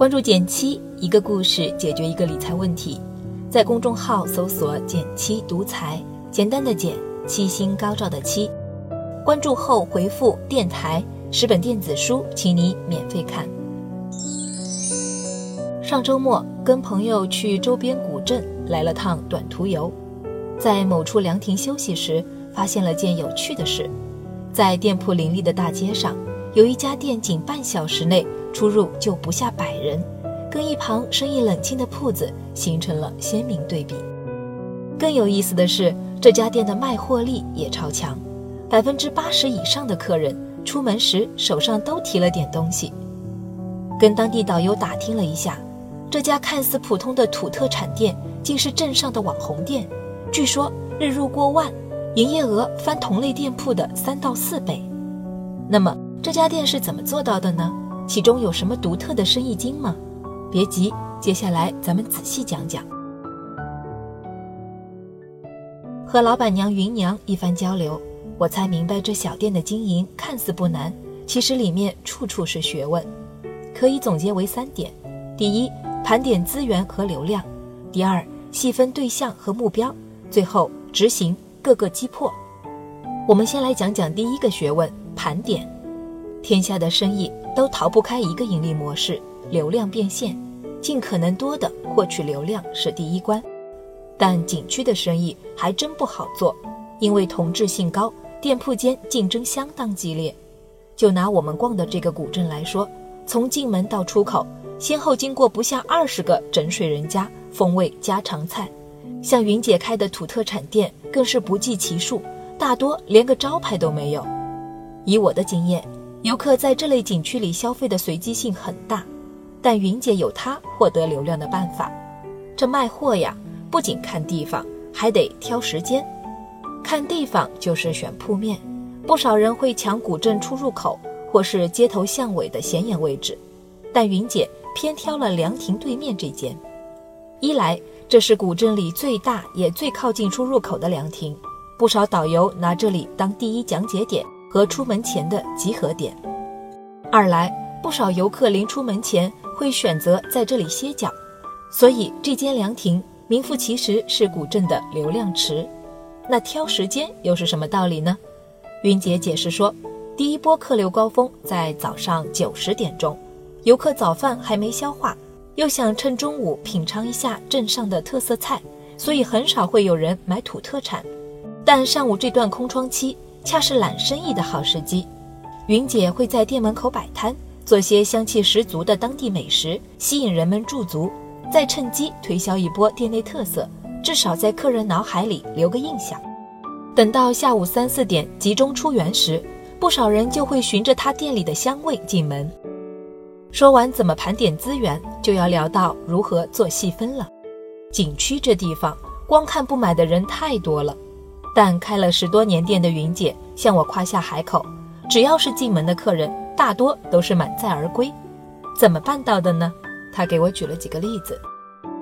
关注减七，一个故事解决一个理财问题。在公众号搜索“减七独裁，简单的减，七星高照的七。关注后回复“电台”，十本电子书，请你免费看。上周末跟朋友去周边古镇来了趟短途游，在某处凉亭休息时，发现了件有趣的事：在店铺林立的大街上，有一家店仅半小时内出入就不下百人，跟一旁生意冷清的铺子形成了鲜明对比。更有意思的是，这家店的卖货力也超强，百分之八十以上的客人出门时手上都提了点东西。跟当地导游打听了一下。这家看似普通的土特产店，竟是镇上的网红店。据说日入过万，营业额翻同类店铺的三到四倍。那么这家店是怎么做到的呢？其中有什么独特的生意经吗？别急，接下来咱们仔细讲讲。和老板娘芸娘一番交流，我才明白这小店的经营看似不难，其实里面处处是学问。可以总结为三点：第一，盘点资源和流量，第二细分对象和目标，最后执行各个击破。我们先来讲讲第一个学问——盘点。天下的生意都逃不开一个盈利模式：流量变现，尽可能多的获取流量是第一关。但景区的生意还真不好做，因为同质性高，店铺间竞争相当激烈。就拿我们逛的这个古镇来说，从进门到出口。先后经过不下二十个整水人家，风味家常菜，像云姐开的土特产店更是不计其数，大多连个招牌都没有。以我的经验，游客在这类景区里消费的随机性很大，但云姐有她获得流量的办法。这卖货呀，不仅看地方，还得挑时间。看地方就是选铺面，不少人会抢古镇出入口或是街头巷尾的显眼位置，但云姐。偏挑了凉亭对面这间，一来这是古镇里最大也最靠近出入口的凉亭，不少导游拿这里当第一讲解点和出门前的集合点；二来不少游客临出门前会选择在这里歇脚，所以这间凉亭名副其实是古镇的流量池。那挑时间又是什么道理呢？云姐解释说，第一波客流高峰在早上九十点钟。游客早饭还没消化，又想趁中午品尝一下镇上的特色菜，所以很少会有人买土特产。但上午这段空窗期恰是揽生意的好时机，云姐会在店门口摆摊，做些香气十足的当地美食，吸引人们驻足，再趁机推销一波店内特色，至少在客人脑海里留个印象。等到下午三四点集中出园时，不少人就会循着他店里的香味进门。说完怎么盘点资源，就要聊到如何做细分了。景区这地方，光看不买的人太多了。但开了十多年店的云姐向我夸下海口，只要是进门的客人，大多都是满载而归。怎么办到的呢？她给我举了几个例子，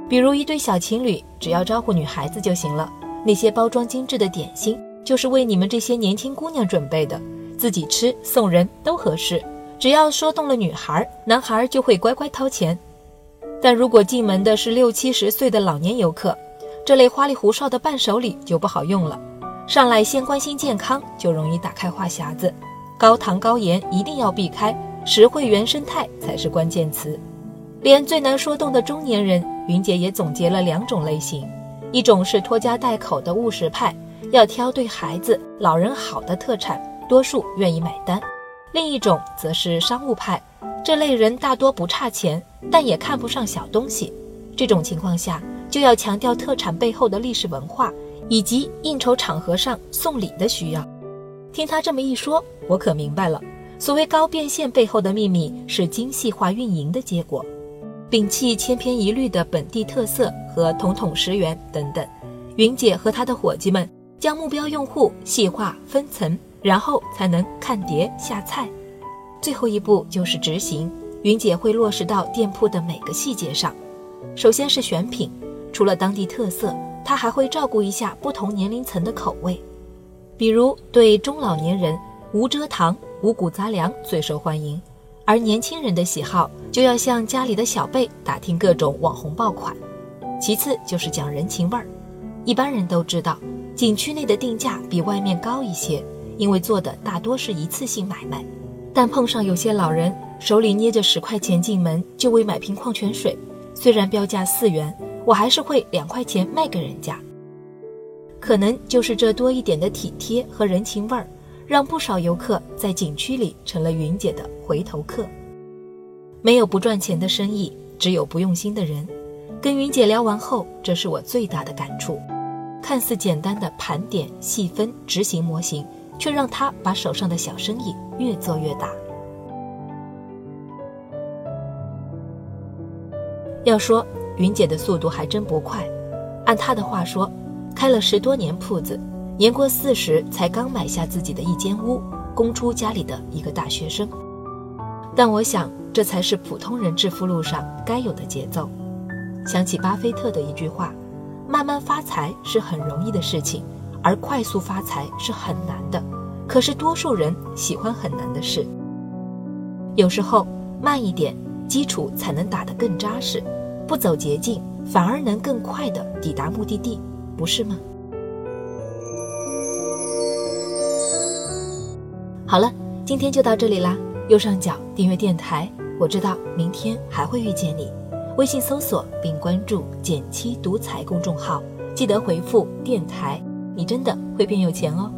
比如一对小情侣，只要招呼女孩子就行了，那些包装精致的点心就是为你们这些年轻姑娘准备的，自己吃送人都合适。只要说动了女孩，男孩就会乖乖掏钱。但如果进门的是六七十岁的老年游客，这类花里胡哨的伴手礼就不好用了。上来先关心健康，就容易打开话匣子。高糖高盐一定要避开，实惠原生态才是关键词。连最难说动的中年人，云姐也总结了两种类型：一种是拖家带口的务实派，要挑对孩子、老人好的特产，多数愿意买单。另一种则是商务派，这类人大多不差钱，但也看不上小东西。这种情况下，就要强调特产背后的历史文化，以及应酬场合上送礼的需要。听他这么一说，我可明白了，所谓高变现背后的秘密是精细化运营的结果。摒弃千篇一律的本地特色和统统十元等等，云姐和她的伙计们将目标用户细化分层。然后才能看碟下菜，最后一步就是执行。云姐会落实到店铺的每个细节上。首先是选品，除了当地特色，他还会照顾一下不同年龄层的口味。比如对中老年人，无蔗糖、五谷杂粮最受欢迎；而年轻人的喜好就要向家里的小辈打听各种网红爆款。其次就是讲人情味儿，一般人都知道，景区内的定价比外面高一些，因为做的大多是一次性买卖。但碰上有些老人手里捏着十块钱进门就为买瓶矿泉水，虽然标价四元，我还是会两块钱卖给人家。可能就是这多一点的体贴和人情味儿，让不少游客在景区里成了云姐的回头客。没有不赚钱的生意，只有不用心的人。跟云姐聊完后，这是我最大的感触。看似简单的盘点、细分、执行模型，却让她把手上的小生意越做越大。要说云姐的速度还真不快，按她的话说，开了十多年铺子，年过四十才刚买下自己的一间屋，供出家里的一个大学生。但我想，这才是普通人致富路上该有的节奏。想起巴菲特的一句话：“慢慢发财是很容易的事情，而快速发财是很难的。可是多数人喜欢很难的事。有时候慢一点，基础才能打得更扎实；不走捷径，反而能更快地抵达目的地，不是吗？”好了，今天就到这里啦。右上角订阅电台，我知道明天还会遇见你。微信搜索并关注“减七独裁”公众号，记得回复“电台”，你真的会变有钱哦。